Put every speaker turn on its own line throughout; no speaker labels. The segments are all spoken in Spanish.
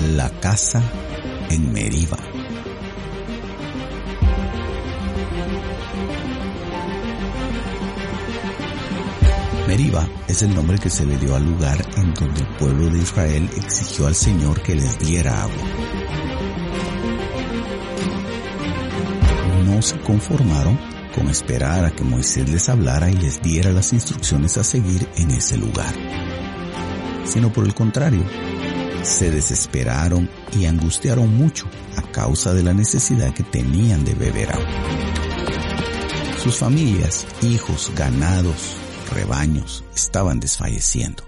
La casa en Meriba. Meriba es el nombre que se le dio al lugar en donde el pueblo de Israel exigió al Señor que les diera agua. No se conformaron con esperar a que Moisés les hablara y les diera las instrucciones a seguir en ese lugar, sino por el contrario, se desesperaron y angustiaron mucho a causa de la necesidad que tenían de beber agua. Sus familias, hijos, ganados, rebaños estaban desfalleciendo.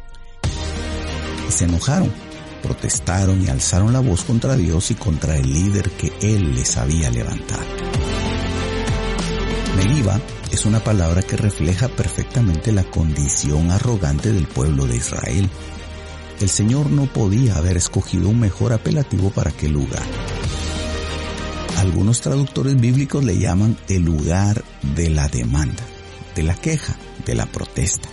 Y se enojaron, protestaron y alzaron la voz contra Dios y contra el líder que Él les había levantado. Meliba es una palabra que refleja perfectamente la condición arrogante del pueblo de Israel. El Señor no podía haber escogido un mejor apelativo para aquel lugar. Algunos traductores bíblicos le llaman el lugar de la demanda, de la queja, de la protesta.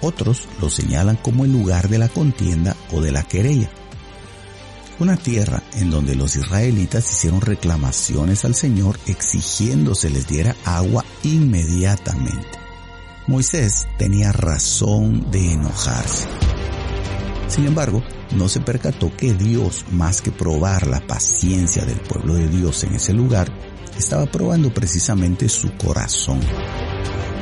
Otros lo señalan como el lugar de la contienda o de la querella. Una tierra en donde los israelitas hicieron reclamaciones al Señor exigiendo se les diera agua inmediatamente. Moisés tenía razón de enojarse. Sin embargo, no se percató que Dios, más que probar la paciencia del pueblo de Dios en ese lugar, estaba probando precisamente su corazón.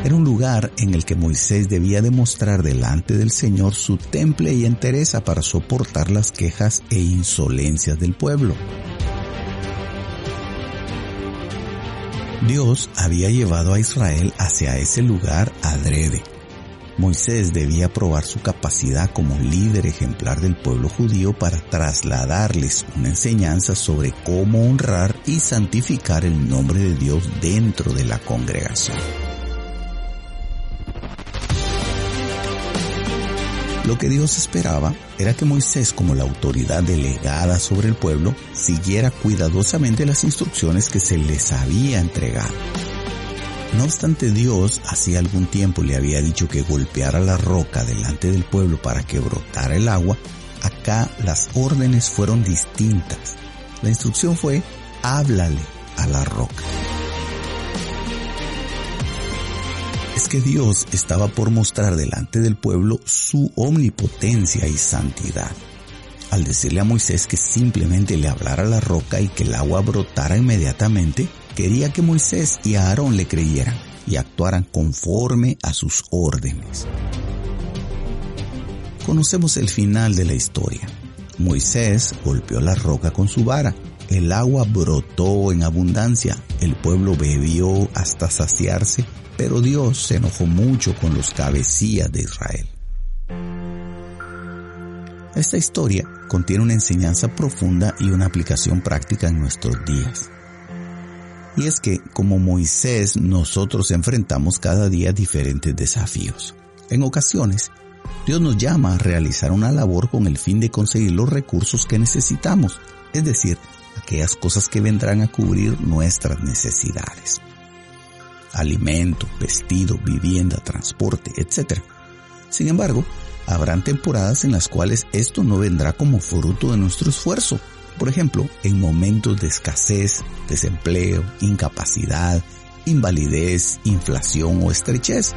Era un lugar en el que Moisés debía demostrar delante del Señor su temple y entereza para soportar las quejas e insolencias del pueblo. Dios había llevado a Israel hacia ese lugar adrede. Moisés debía probar su capacidad como líder ejemplar del pueblo judío para trasladarles una enseñanza sobre cómo honrar y santificar el nombre de Dios dentro de la congregación. Lo que Dios esperaba era que Moisés, como la autoridad delegada sobre el pueblo, siguiera cuidadosamente las instrucciones que se les había entregado. No obstante, Dios hacía algún tiempo le había dicho que golpeara la roca delante del pueblo para que brotara el agua. Acá las órdenes fueron distintas. La instrucción fue, háblale a la roca. Es que Dios estaba por mostrar delante del pueblo su omnipotencia y santidad. Al decirle a Moisés que simplemente le hablara la roca y que el agua brotara inmediatamente, quería que Moisés y Aarón le creyeran y actuaran conforme a sus órdenes. Conocemos el final de la historia. Moisés golpeó la roca con su vara. El agua brotó en abundancia. El pueblo bebió hasta saciarse, pero Dios se enojó mucho con los cabecillas de Israel. Esta historia contiene una enseñanza profunda y una aplicación práctica en nuestros días. Y es que, como Moisés, nosotros enfrentamos cada día diferentes desafíos. En ocasiones, Dios nos llama a realizar una labor con el fin de conseguir los recursos que necesitamos, es decir, aquellas cosas que vendrán a cubrir nuestras necesidades. Alimento, vestido, vivienda, transporte, etc. Sin embargo, habrán temporadas en las cuales esto no vendrá como fruto de nuestro esfuerzo, por ejemplo, en momentos de escasez, desempleo, incapacidad, invalidez, inflación o estrechez.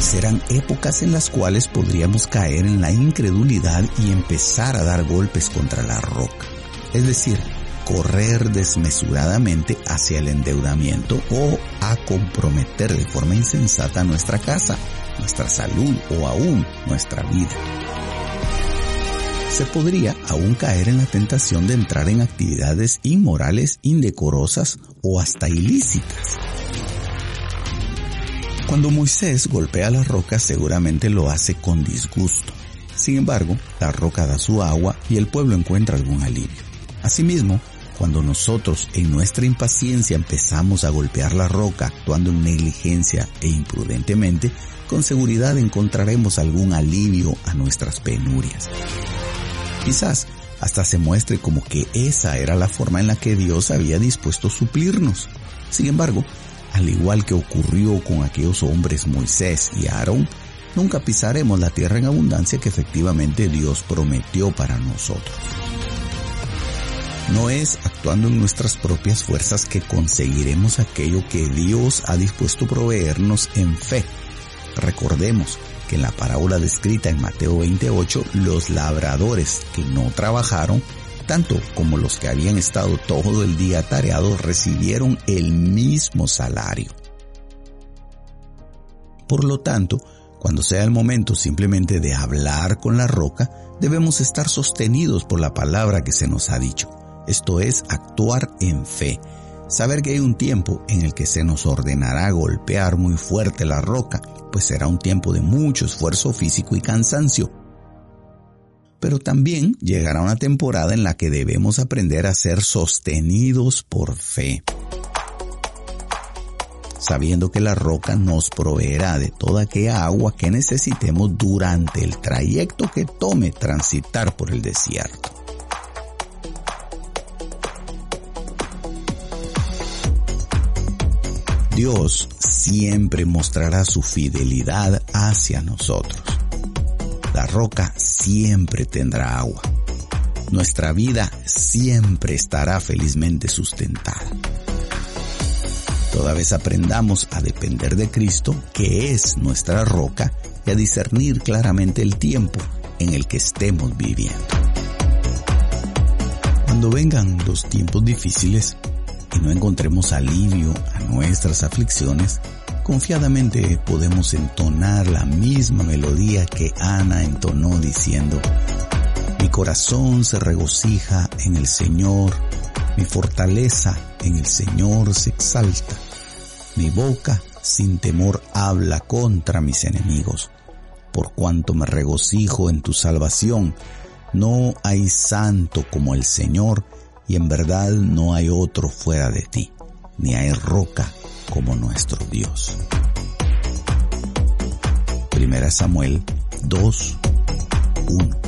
Serán épocas en las cuales podríamos caer en la incredulidad y empezar a dar golpes contra la roca. Es decir, correr desmesuradamente hacia el endeudamiento o a comprometer de forma insensata nuestra casa, nuestra salud o aún nuestra vida. Se podría aún caer en la tentación de entrar en actividades inmorales, indecorosas o hasta ilícitas. Cuando Moisés golpea la roca seguramente lo hace con disgusto. Sin embargo, la roca da su agua y el pueblo encuentra algún alivio. Asimismo, cuando nosotros en nuestra impaciencia empezamos a golpear la roca actuando en negligencia e imprudentemente, con seguridad encontraremos algún alivio a nuestras penurias. Quizás hasta se muestre como que esa era la forma en la que Dios había dispuesto suplirnos. Sin embargo, al igual que ocurrió con aquellos hombres Moisés y Aarón, nunca pisaremos la tierra en abundancia que efectivamente Dios prometió para nosotros. No es actuando en nuestras propias fuerzas que conseguiremos aquello que Dios ha dispuesto proveernos en fe. Recordemos que en la parábola descrita en Mateo 28, los labradores que no trabajaron tanto como los que habían estado todo el día tareados recibieron el mismo salario. Por lo tanto, cuando sea el momento simplemente de hablar con la roca, debemos estar sostenidos por la palabra que se nos ha dicho. Esto es actuar en fe. Saber que hay un tiempo en el que se nos ordenará golpear muy fuerte la roca, pues será un tiempo de mucho esfuerzo físico y cansancio, pero también llegará una temporada en la que debemos aprender a ser sostenidos por fe, sabiendo que la roca nos proveerá de toda aquella agua que necesitemos durante el trayecto que tome transitar por el desierto. Dios siempre mostrará su fidelidad hacia nosotros. La roca siempre tendrá agua. Nuestra vida siempre estará felizmente sustentada. Toda vez aprendamos a depender de Cristo, que es nuestra roca, y a discernir claramente el tiempo en el que estemos viviendo. Cuando vengan los tiempos difíciles y no encontremos alivio a nuestras aflicciones, confiadamente podemos entonar la misma melodía que Ana entonó diciendo, mi corazón se regocija en el Señor, mi fortaleza en el Señor se exalta, mi boca sin temor habla contra mis enemigos, por cuanto me regocijo en tu salvación, no hay santo como el Señor, y en verdad no hay otro fuera de ti, ni hay roca como nuestro Dios. Primera Samuel 2, 1.